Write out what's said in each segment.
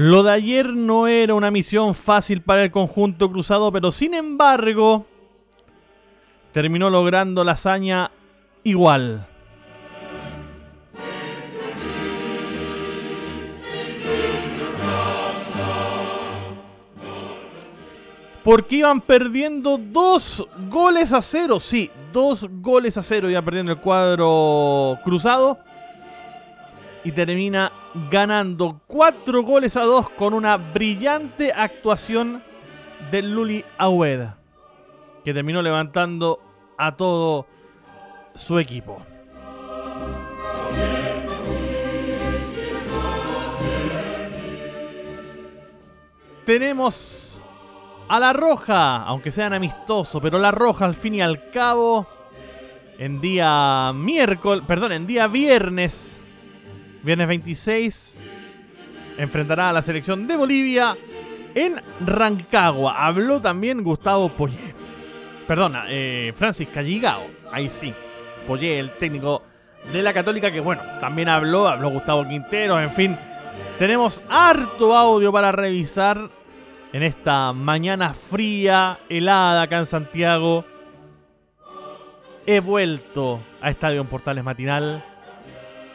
Lo de ayer no era una misión fácil para el conjunto cruzado, pero sin embargo terminó logrando la hazaña igual. Porque iban perdiendo dos goles a cero. Sí, dos goles a cero iban perdiendo el cuadro cruzado. Y termina ganando 4 goles a 2 con una brillante actuación de Luli Aueda, que terminó levantando a todo su equipo. Tenemos a la Roja, aunque sean amistosos, pero la Roja al fin y al cabo, en día miércoles, perdón, en día viernes Viernes 26 enfrentará a la selección de Bolivia en Rancagua. Habló también Gustavo Poyet. Perdona, eh, Francis Calligao. Ahí sí. Poyet, el técnico de la Católica, que bueno, también habló, habló Gustavo Quintero, en fin. Tenemos harto audio para revisar en esta mañana fría, helada acá en Santiago. He vuelto a Estadio Portales Matinal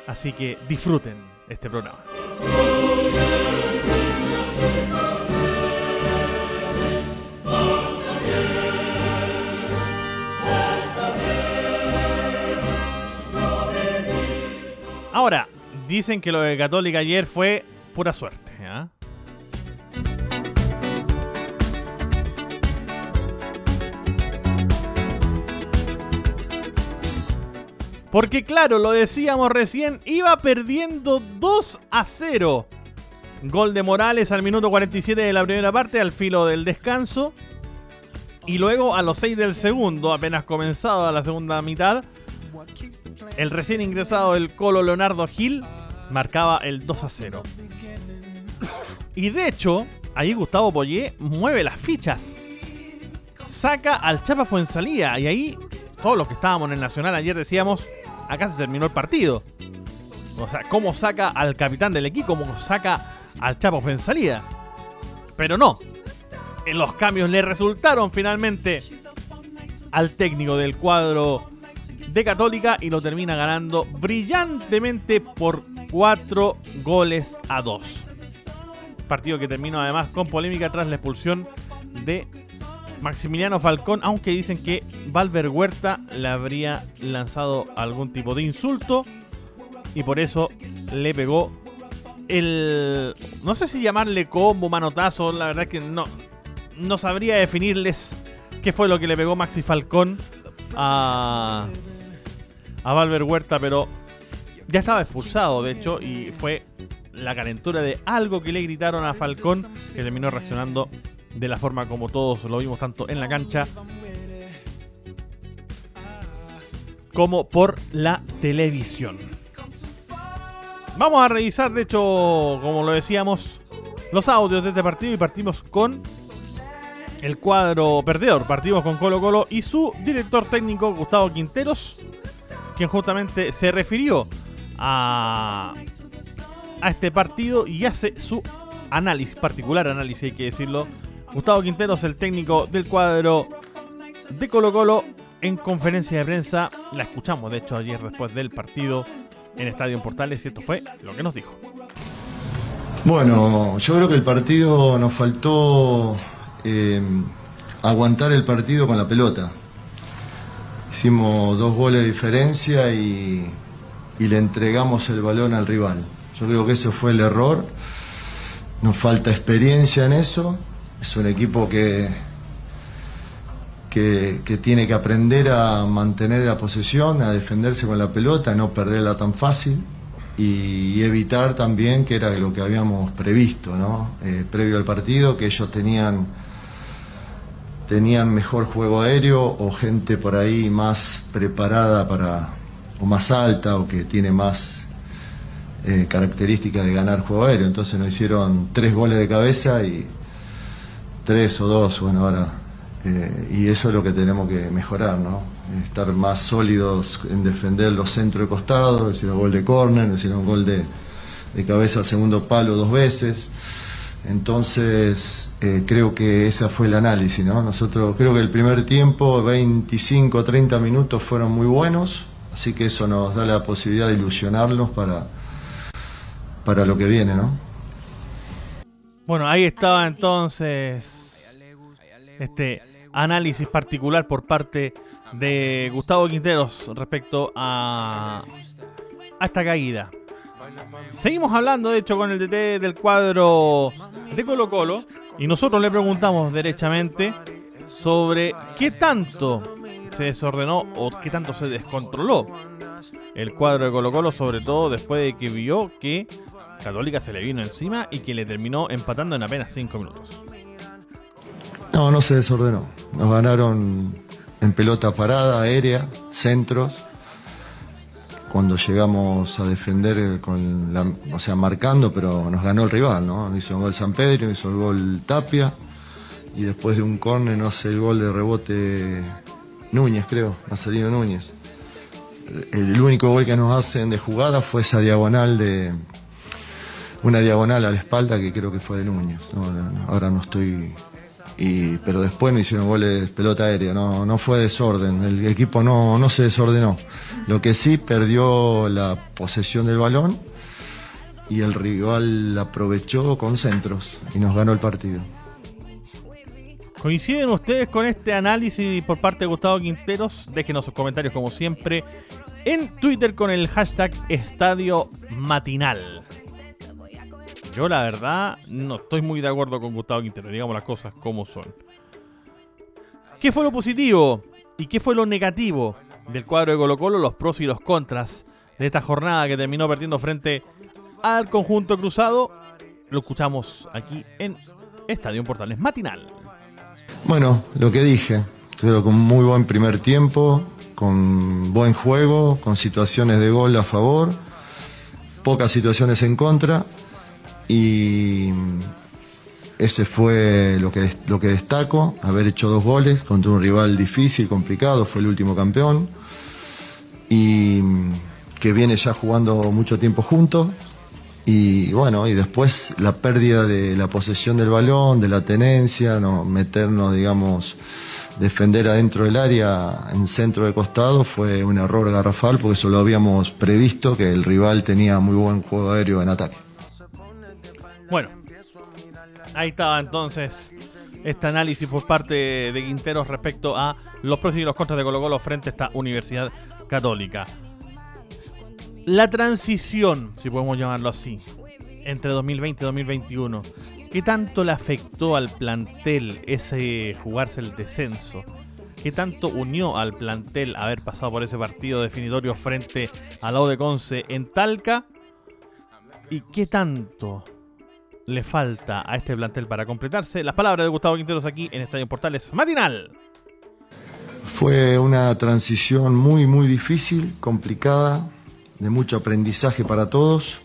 Así que disfruten este programa. Ahora, dicen que lo de Católica ayer fue pura suerte. ¿eh? Porque claro, lo decíamos recién, iba perdiendo 2 a 0. Gol de Morales al minuto 47 de la primera parte, al filo del descanso. Y luego a los 6 del segundo, apenas comenzado la segunda mitad, el recién ingresado del Colo Leonardo Gil marcaba el 2 a 0. Y de hecho, ahí Gustavo Poyé mueve las fichas. Saca al Chapa Fuensalía y ahí todos los que estábamos en el Nacional ayer decíamos, acá se terminó el partido. O sea, cómo saca al capitán del equipo, cómo saca al Chapo en salida. Pero no. Los cambios le resultaron finalmente al técnico del cuadro de Católica y lo termina ganando brillantemente por 4 goles a 2. Partido que terminó además con polémica tras la expulsión de Maximiliano Falcón, aunque dicen que Valver Huerta le habría lanzado algún tipo de insulto y por eso le pegó el. No sé si llamarle combo, manotazo, la verdad que no, no sabría definirles qué fue lo que le pegó Maxi Falcón a, a Valver Huerta, pero ya estaba expulsado, de hecho, y fue la calentura de algo que le gritaron a Falcón que terminó reaccionando de la forma como todos lo vimos tanto en la cancha como por la televisión. Vamos a revisar, de hecho, como lo decíamos, los audios de este partido y partimos con el cuadro perdedor. Partimos con Colo Colo y su director técnico Gustavo Quinteros, quien justamente se refirió a, a este partido y hace su análisis, particular análisis hay que decirlo, Gustavo Quinteros, el técnico del cuadro de Colo Colo, en conferencia de prensa. La escuchamos, de hecho, ayer después del partido en Estadio Portales y esto fue lo que nos dijo. Bueno, yo creo que el partido nos faltó eh, aguantar el partido con la pelota. Hicimos dos goles de diferencia y, y le entregamos el balón al rival. Yo creo que ese fue el error. Nos falta experiencia en eso. Es un equipo que, que, tiene que aprender a mantener la posesión, a defenderse con la pelota, no perderla tan fácil y, evitar también, que era lo que habíamos previsto, ¿no? Eh, previo al partido, que ellos tenían tenían mejor juego aéreo o gente por ahí más preparada para o más alta o que tiene más eh, características de ganar juego aéreo. Entonces nos hicieron tres goles de cabeza y tres o dos, bueno, ahora. Eh, y eso es lo que tenemos que mejorar, ¿no? Estar más sólidos en defender los centros de costado, hicieron gol de córner, hicieron gol de, cabeza al segundo palo dos veces. Entonces, eh, creo que ese fue el análisis, ¿no? Nosotros creo que el primer tiempo, 25 o 30 minutos fueron muy buenos, así que eso nos da la posibilidad de ilusionarnos para, para lo que viene, ¿no? Bueno, ahí estaba entonces este análisis particular por parte de Gustavo Quinteros respecto a, a esta caída. Seguimos hablando, de hecho, con el DT del cuadro de Colo Colo y nosotros le preguntamos derechamente sobre qué tanto se desordenó o qué tanto se descontroló el cuadro de Colo Colo, sobre todo después de que vio que Católica se le vino encima y que le terminó empatando en apenas 5 minutos. No, no se desordenó. Nos ganaron en pelota parada, aérea, centros cuando llegamos a defender con la, o sea, marcando, pero nos ganó el rival, ¿no? Hizo un gol San Pedro, hizo el gol Tapia, y después de un córner no hace el gol de rebote Núñez, creo, Marcelino Núñez. El, único gol que nos hacen de jugada fue esa diagonal de una diagonal a la espalda que creo que fue de Núñez. ahora no estoy y, pero después no hicieron goles pelota aérea, no, no fue desorden, el equipo no, no se desordenó. Lo que sí perdió la posesión del balón y el rival aprovechó con centros y nos ganó el partido. ¿Coinciden ustedes con este análisis por parte de Gustavo Quinteros? Déjenos sus comentarios como siempre en Twitter con el hashtag Estadio Matinal. Yo la verdad no estoy muy de acuerdo con Gustavo Quintero, digamos las cosas como son. ¿Qué fue lo positivo y qué fue lo negativo del cuadro de Colo Colo, los pros y los contras de esta jornada que terminó perdiendo frente al conjunto cruzado? Lo escuchamos aquí en Estadio Portales Matinal. Bueno, lo que dije, Estuve con muy buen primer tiempo, con buen juego, con situaciones de gol a favor, pocas situaciones en contra y ese fue lo que, lo que destaco, haber hecho dos goles contra un rival difícil, complicado, fue el último campeón. Y que viene ya jugando mucho tiempo juntos y bueno, y después la pérdida de la posesión del balón, de la tenencia, no meternos, digamos, defender adentro del área en centro de costado fue un error garrafal porque eso lo habíamos previsto que el rival tenía muy buen juego aéreo en ataque. Ahí estaba entonces este análisis por parte de Quinteros respecto a los pros y los contras de Colo Colo frente a esta Universidad Católica. La transición, si podemos llamarlo así, entre 2020 y 2021, ¿qué tanto le afectó al plantel ese jugarse el descenso? ¿Qué tanto unió al plantel haber pasado por ese partido definitorio frente al lado de Conce en Talca? ¿Y qué tanto le falta a este plantel para completarse. Las palabras de Gustavo Quinteros aquí en Estadio Portales Matinal. Fue una transición muy, muy difícil, complicada, de mucho aprendizaje para todos,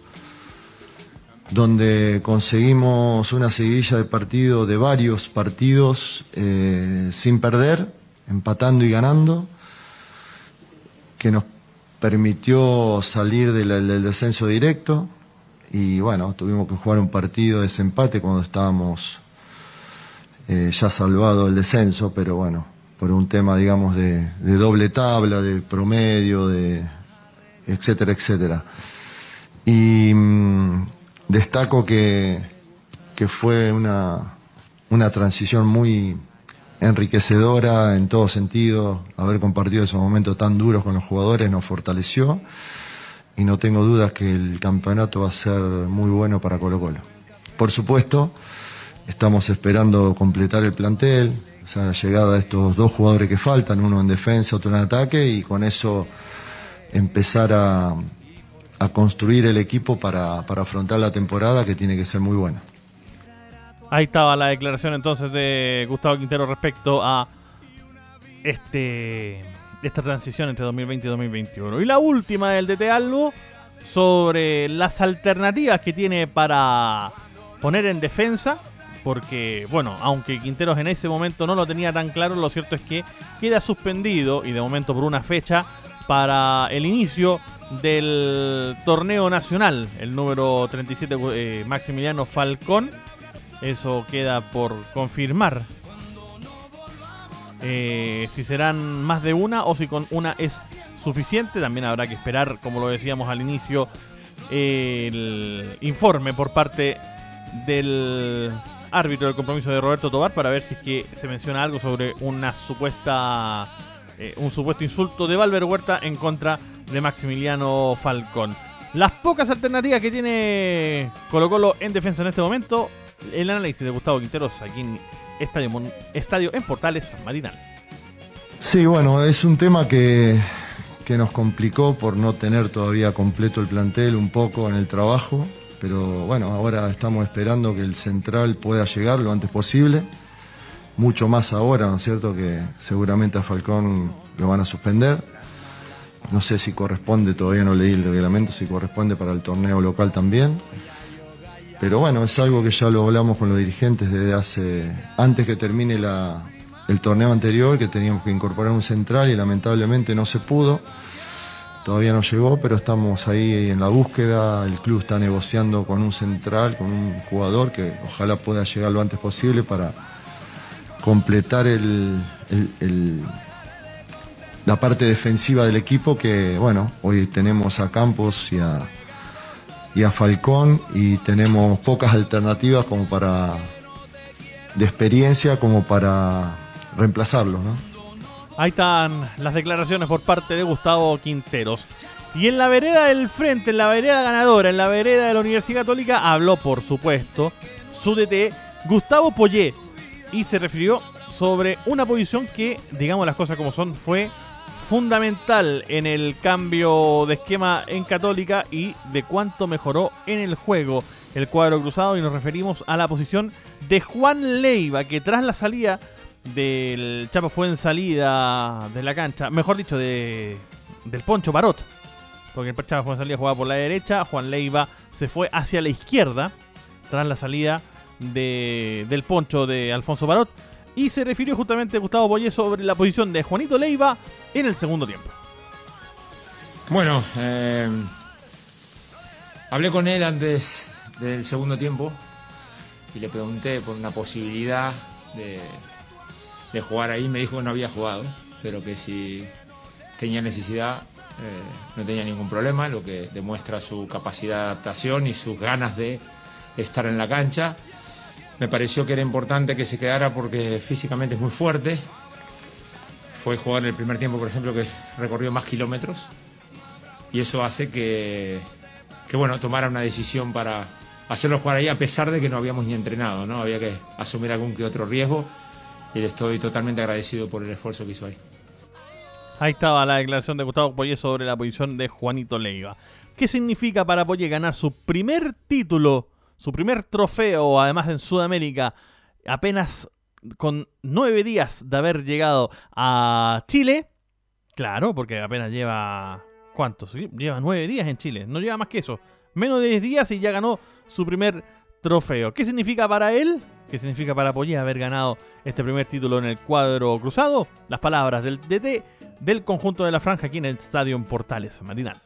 donde conseguimos una seguilla de partidos, de varios partidos, eh, sin perder, empatando y ganando, que nos permitió salir del descenso directo y bueno, tuvimos que jugar un partido de desempate cuando estábamos eh, ya salvado el descenso, pero bueno, por un tema, digamos, de, doble tabla, de promedio, de etcétera, etcétera. Y mm, destaco que, que fue una, una transición muy, enriquecedora en todo sentido. Haber compartido esos momentos tan duros con los jugadores nos fortaleció y no tengo dudas que el campeonato va a ser muy bueno para Colo Colo. Por supuesto, estamos esperando completar el plantel, o sea, llegada de estos dos jugadores que faltan, uno en defensa, otro en ataque, y con eso empezar a, construir el equipo para afrontar la temporada que tiene que ser muy buena. Ahí estaba la declaración entonces de Gustavo Quintero respecto a este esta transición entre 2020 y 2021. Y la última del DT Albo sobre las alternativas que tiene para poner en defensa. Porque, bueno, aunque Quinteros en ese momento no lo tenía tan claro, lo cierto es que queda suspendido y de momento por una fecha para el inicio del torneo nacional, el número 37 eh, Maximiliano Falcón eso queda por confirmar. Eh, si serán más de una o si con una es suficiente. También habrá que esperar, como lo decíamos al inicio, el informe por parte del árbitro del compromiso de Roberto Tobar para ver si es que se menciona algo sobre una supuesta eh, un supuesto insulto de Valver Huerta en contra de Maximiliano Falcón. Las pocas alternativas que tiene Colo Colo en defensa en este momento el análisis de Gustavo Quinteros aquí en Estadio, Estadio en Portales San Marinal. Sí, bueno, es un tema que, que nos complicó por no tener todavía completo el plantel un poco en el trabajo, pero bueno, ahora estamos esperando que el central pueda llegar lo antes posible, mucho más ahora, ¿no es cierto? Que seguramente a Falcón lo van a suspender. No sé si corresponde, todavía no leí el reglamento, si corresponde para el torneo local también. Pero bueno, es algo que ya lo hablamos con los dirigentes desde hace, antes que termine el torneo anterior, que teníamos que incorporar un central y lamentablemente no se pudo. Todavía no llegó, pero estamos ahí en la búsqueda. El club está negociando con un central, con un jugador que ojalá pueda llegar lo antes posible para completar la parte defensiva del equipo que, bueno, hoy tenemos a Campos y a, y a Falcón y tenemos pocas alternativas como para de experiencia como para reemplazarlo, ¿no? Ahí están las declaraciones por parte de Gustavo Quinteros. Y en la vereda del frente, en la vereda ganadora, en la vereda de la Universidad Católica, habló, por supuesto, su DT, Gustavo Poyé, y se refirió sobre una posición que, digamos las cosas como son, fue fundamental en el cambio de esquema en Católica y de cuánto mejoró en el juego. El cuadro cruzado y nos referimos a la posición de Juan Leiva que tras la salida del Chapo fue en salida de la cancha, mejor dicho de, del Poncho Barot, porque el Chapo fue en salida jugaba por la derecha, Juan Leiva se fue hacia la izquierda tras la salida de, del Poncho de Alfonso Barot y se refirió justamente Gustavo Boye sobre la posición de Juanito Leiva en el segundo tiempo. Bueno, eh, hablé con él antes del segundo tiempo y le pregunté por una posibilidad de, jugar ahí. Me dijo que no había jugado, pero que si tenía necesidad eh, no tenía ningún problema, lo que demuestra su capacidad de adaptación y sus ganas de estar en la cancha. Me pareció que era importante que se quedara porque físicamente es muy fuerte. Fue jugar el primer tiempo, por ejemplo, que recorrió más kilómetros. Y eso hace que, que bueno, tomara una decisión para hacerlo jugar ahí a pesar de que no habíamos ni entrenado, ¿no? Había que asumir algún que otro riesgo y le estoy totalmente agradecido por el esfuerzo que hizo ahí. Ahí estaba la declaración de Gustavo Poyé sobre la posición de Juanito Leiva. ¿Qué significa para Poyé ganar su primer título su primer trofeo, además en Sudamérica, apenas con nueve días de haber llegado a Chile. Claro, porque apenas lleva. ¿Cuántos? Lleva nueve días en Chile. No lleva más que eso. Menos de diez días y ya ganó su primer trofeo. ¿Qué significa para él? ¿Qué significa para Pollé haber ganado este primer título en el cuadro cruzado? Las palabras del DT del conjunto de la franja aquí en el Estadio Portales, Marinal.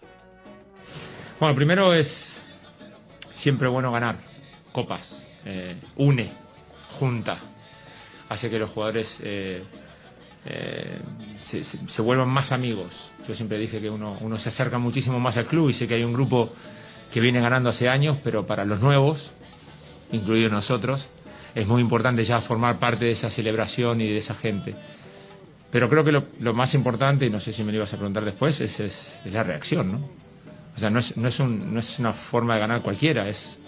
Bueno, primero es siempre bueno ganar copas, eh, une, junta, hace que los jugadores eh, eh, se, vuelvan más amigos. Yo siempre dije que uno, se acerca muchísimo más al club y sé que hay un grupo que viene ganando hace años, pero para los nuevos, incluidos nosotros, es muy importante ya formar parte de esa celebración y de esa gente. Pero creo que lo, más importante, y no sé si me lo ibas a preguntar después, es, es, la reacción, ¿no? O sea, no es, no, es un, no es una forma de ganar cualquiera, es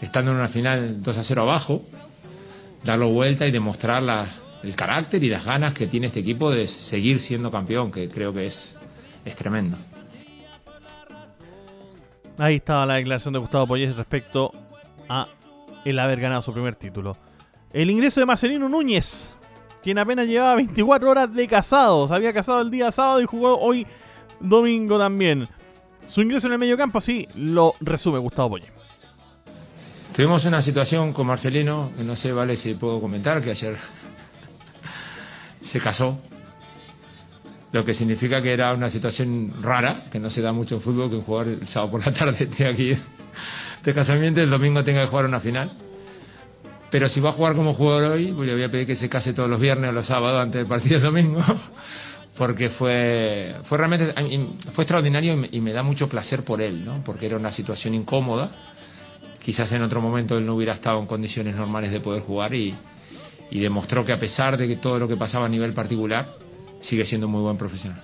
estando en una final 2 a 0 abajo, darlo vuelta y demostrar la, el carácter y las ganas que tiene este equipo de seguir siendo campeón, que creo que es, es tremendo. Ahí estaba la declaración de Gustavo Poyes respecto a el haber ganado su primer título. El ingreso de Marcelino Núñez, quien apenas llevaba 24 horas de casado. Se había casado el día sábado y jugó hoy domingo también. Su ingreso en el medio campo, sí, lo resume Gustavo Poyes. Tuvimos una situación con Marcelino, que no sé, vale si puedo comentar, que ayer se casó, lo que significa que era una situación rara, que no se da mucho en fútbol, que un jugador el sábado por la tarde esté aquí de casamiento el domingo tenga que jugar una final. Pero si va a jugar como jugador hoy, pues le voy a pedir que se case todos los viernes o los sábados antes del partido del domingo, porque fue, fue realmente fue extraordinario y me, da mucho placer por él, ¿no? porque era una situación incómoda. Quizás en otro momento él no hubiera estado en condiciones normales de poder jugar y, demostró que a pesar de que todo lo que pasaba a nivel particular, sigue siendo muy buen profesional.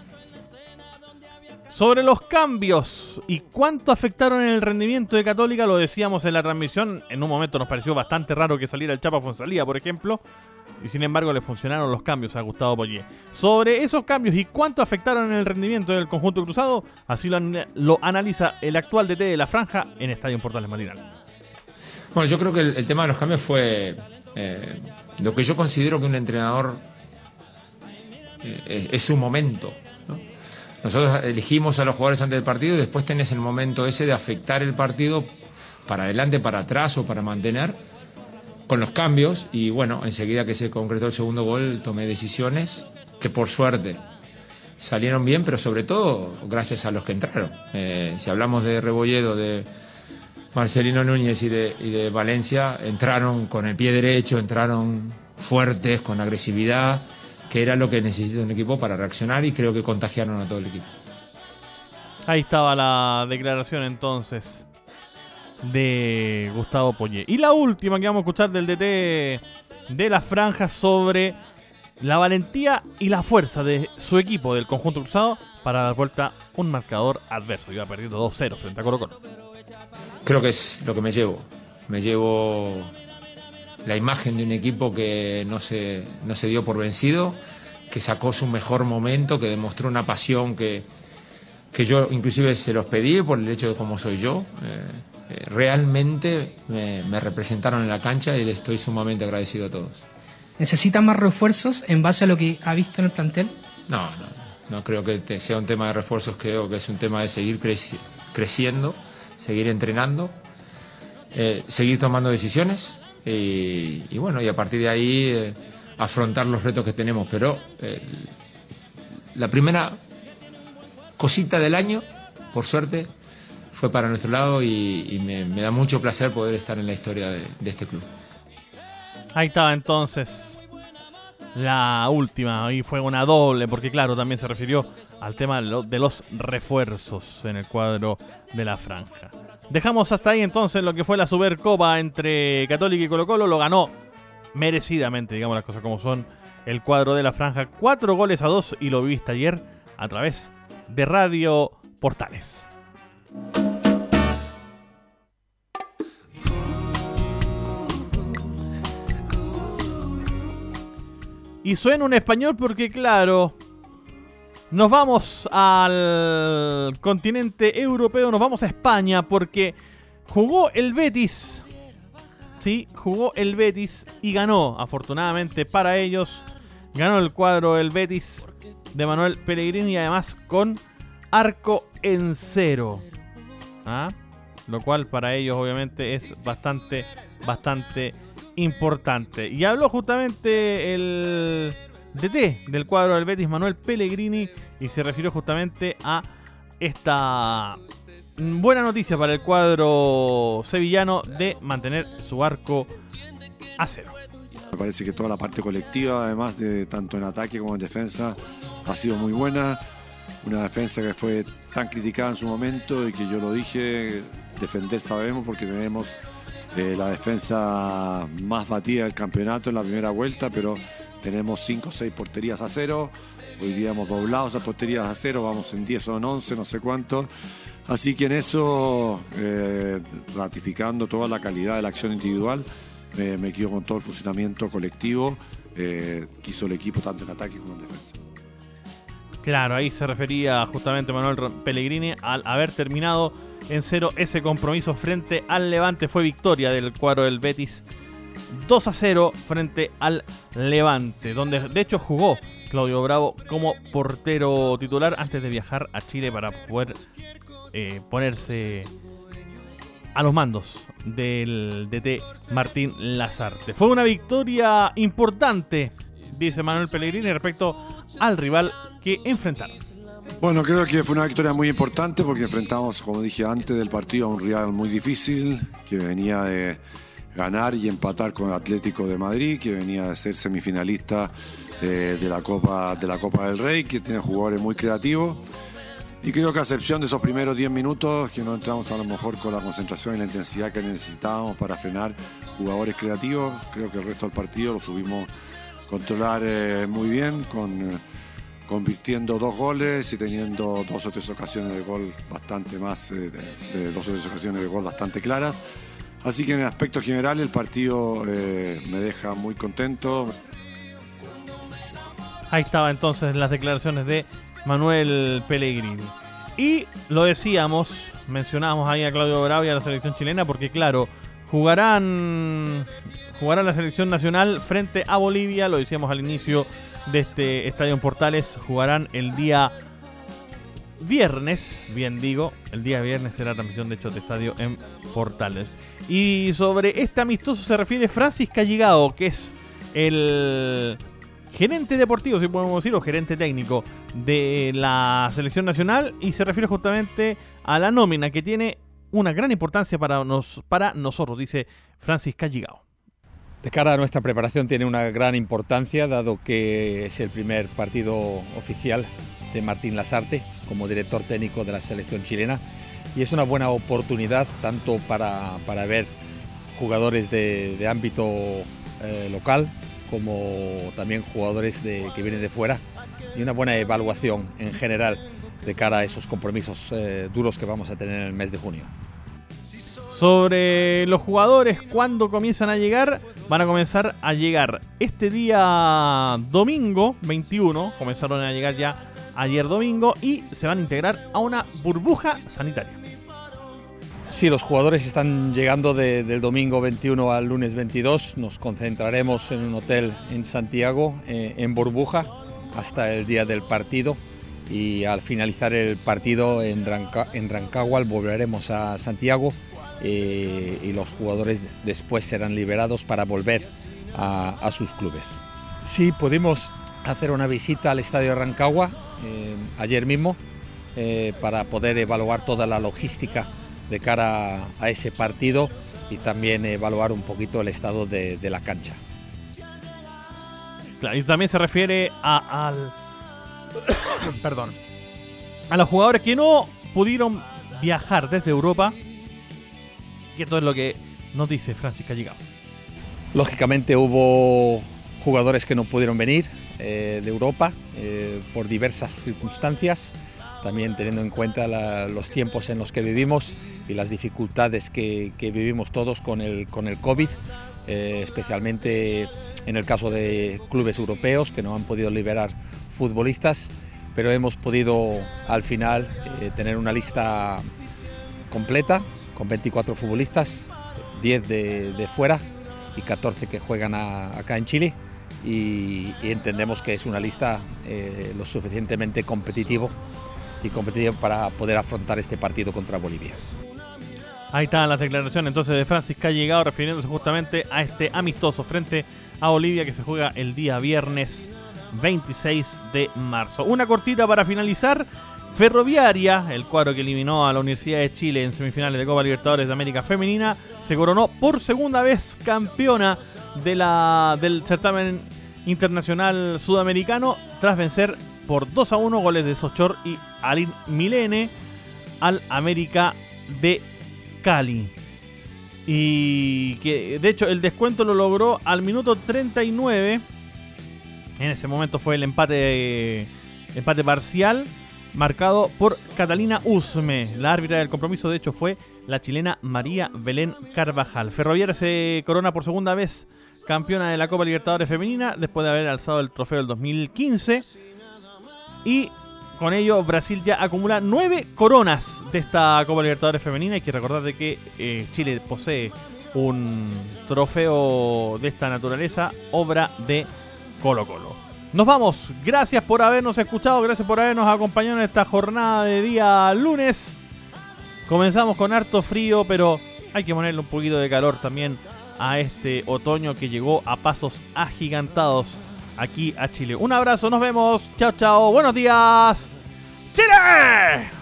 Sobre los cambios y cuánto afectaron en el rendimiento de Católica, lo decíamos en la transmisión. En un momento nos pareció bastante raro que saliera el Chapa Fonsalía, por ejemplo. Y sin embargo le funcionaron los cambios a Gustavo Poyé. Sobre esos cambios y cuánto afectaron en el rendimiento del conjunto cruzado, así lo, analiza el actual DT de la franja en Estadio Portales Marinal. Bueno, yo creo que el, tema de los cambios fue eh, lo que yo considero que un entrenador eh, es, su momento. Nosotros elegimos a los jugadores antes del partido y después tenés el momento ese de afectar el partido para adelante, para atrás o para mantener con los cambios y bueno, enseguida que se concretó el segundo gol tomé decisiones que por suerte salieron bien, pero sobre todo gracias a los que entraron. Eh, si hablamos de Rebolledo, de Marcelino Núñez y de, y de Valencia, entraron con el pie derecho, entraron fuertes, con agresividad que era lo que necesita un equipo para reaccionar y creo que contagiaron a todo el equipo. Ahí estaba la declaración entonces de Gustavo Poñé. Y la última que vamos a escuchar del DT de la franja sobre la valentía y la fuerza de su equipo del conjunto cruzado para dar vuelta un marcador adverso. Iba perdiendo 2-0 frente a Colo Colo. Creo que es lo que me llevo. Me llevo la imagen de un equipo que no se, no se dio por vencido, que sacó su mejor momento, que demostró una pasión que, que yo inclusive se los pedí por el hecho de cómo soy yo. Eh, realmente me, representaron en la cancha y le estoy sumamente agradecido a todos. ¿Necesita más refuerzos en base a lo que ha visto en el plantel? No, no, no creo que sea un tema de refuerzos, creo que es un tema de seguir creciendo, seguir entrenando, eh, seguir tomando decisiones y, bueno, y a partir de ahí eh, afrontar los retos que tenemos. Pero eh, la primera cosita del año, por suerte, fue para nuestro lado y, me, da mucho placer poder estar en la historia de, este club. Ahí estaba entonces la última y fue una doble porque claro también se refirió al tema de los refuerzos en el cuadro de la franja. Dejamos hasta ahí entonces lo que fue la Supercopa entre Católica y Colo Colo. Lo ganó merecidamente, digamos las cosas como son, el cuadro de la franja. Cuatro goles a dos y lo viste ayer a través de Radio Portales. Y suena un español porque, claro, nos vamos al continente europeo, nos vamos a España porque jugó el Betis. Sí, jugó el Betis y ganó, afortunadamente para ellos. Ganó el cuadro el Betis de Manuel Pellegrini y además con arco en cero. ¿Ah? Lo cual para ellos obviamente es bastante, bastante importante. Y habló justamente el DT del cuadro del Betis, Manuel Pellegrini, y se refirió justamente a esta buena noticia para el cuadro sevillano de mantener su arco a cero. Me parece que toda la parte colectiva, además de tanto en ataque como en defensa, ha sido muy buena. Una defensa que fue tan criticada en su momento y que yo lo dije, defender sabemos porque tenemos eh, la defensa más batida del campeonato en la primera vuelta, pero tenemos 5 o 6 porterías a cero. Hoy día hemos doblado esas porterías a cero, vamos en 10 o en 11, no sé cuánto. Así que en eso, eh, ratificando toda la calidad de la acción individual, me quedo con todo el funcionamiento colectivo eh, que hizo el equipo tanto en ataque como en defensa. Claro, ahí se refería justamente Manuel Pellegrini al haber terminado en cero ese compromiso frente al Levante. Fue victoria del cuadro del Betis 2 a 0 frente al Levante, donde de hecho jugó Claudio Bravo como portero titular antes de viajar a Chile para poder eh, ponerse a los mandos del DT Martín Lazarte. Fue una victoria importante, dice Manuel Pellegrini, respecto al rival que enfrentaron. Bueno, creo que fue una victoria muy importante porque enfrentamos, como dije antes del partido, a un rival muy difícil que venía de ganar y empatar con el Atlético de Madrid, que venía de ser semifinalista eh, de, la Copa, de la Copa del Rey, que tiene jugadores muy creativos. Y creo que a excepción de esos primeros 10 minutos, que no entramos a lo mejor con la concentración y la intensidad que necesitábamos para frenar jugadores creativos, creo que el resto del partido lo subimos controlar eh, muy bien, con, convirtiendo dos goles y teniendo dos o tres ocasiones de gol bastante más, eh, dos o tres ocasiones de gol bastante claras. Así que en el aspecto general el partido me deja muy contento. Ahí estaba entonces las declaraciones de Manuel Pellegrini. Y lo decíamos, mencionábamos ahí a Claudio Bravo y a la selección chilena, porque claro, jugarán, jugarán la selección nacional frente a Bolivia, lo decíamos al inicio de este Estadio en Portales, jugarán el día viernes, bien digo, el día viernes será transmisión de hecho de estadio en Portales. Y sobre este amistoso se refiere Francis Calligao, que es el gerente deportivo, si podemos decir, o gerente técnico de la selección nacional y se refiere justamente a la nómina que tiene una gran importancia para, nos, para nosotros, dice Francis Calligao. De cara a nuestra preparación tiene una gran importancia, dado que es el primer partido oficial de Martín Lasarte como director técnico de la selección chilena y es una buena oportunidad tanto para, para ver jugadores de, de ámbito eh, local como también jugadores que vienen de fuera y una buena evaluación en general de cara a esos compromisos eh, duros que vamos a tener en el mes de junio. Sobre los jugadores, cuando comienzan a llegar, van a comenzar a llegar este día domingo 21, comenzaron a llegar ya ayer domingo y se van a integrar a una burbuja sanitaria. Sí, los jugadores están llegando del domingo 21 al lunes 22. Nos concentraremos en un hotel en Santiago, eh, en burbuja, hasta el día del partido. Y al finalizar el partido en, Rancagua volveremos a Santiago eh, y los jugadores después serán liberados para volver a, sus clubes. Sí, pudimos hacer una visita al estadio de Rancagua eh, ayer mismo para poder evaluar toda la logística de cara a ese partido y también evaluar un poquito el estado de, la cancha. Claro, y también se refiere a, al. perdón. A los jugadores que no pudieron viajar desde Europa. Y esto es lo que nos dice Francis Calligao. Lógicamente hubo jugadores que no pudieron venir eh, de Europa eh, por diversas circunstancias también teniendo en cuenta los tiempos en los que vivimos y las dificultades que, vivimos todos con el, con el COVID, eh, especialmente en el caso de clubes europeos que no han podido liberar futbolistas, pero hemos podido al final tener una lista completa con 24 futbolistas, 10 de, fuera y 14 que juegan acá en Chile. Y, entendemos que es una lista eh, lo suficientemente competitivo y competitivo para poder afrontar este partido contra Bolivia. Ahí están las declaraciones entonces de Francis Callegado refiriéndose justamente a este amistoso frente a Bolivia que se juega el día viernes 26 de marzo. Una cortita para finalizar. Ferroviaria, el cuadro que eliminó a la Universidad de Chile en semifinales de Copa Libertadores de América Femenina, se coronó por segunda vez campeona del certamen internacional sudamericano tras vencer por 2 a 1 goles de Sochor y Alin Milene al América de Cali. Y que de hecho el descuento lo logró al minuto 39. En ese momento fue el empate, empate parcial marcado por Catalina Usme. La árbitra del compromiso de hecho fue la chilena María Belén Carvajal. Ferroviaria se corona por segunda vez campeona de la Copa Libertadores Femenina después de haber alzado el trofeo del 2015. Y con ello Brasil ya acumula nueve coronas de esta Copa Libertadores Femenina. Hay que recordar de que eh, Chile posee un trofeo de esta naturaleza, obra de Colo Colo. Nos vamos, gracias por habernos escuchado, gracias por habernos acompañado en esta jornada de día lunes. Comenzamos con harto frío, pero hay que ponerle un poquito de calor también a este otoño que llegó a pasos agigantados aquí a Chile. Un abrazo, nos vemos. Chao, chao. Buenos días. Chile.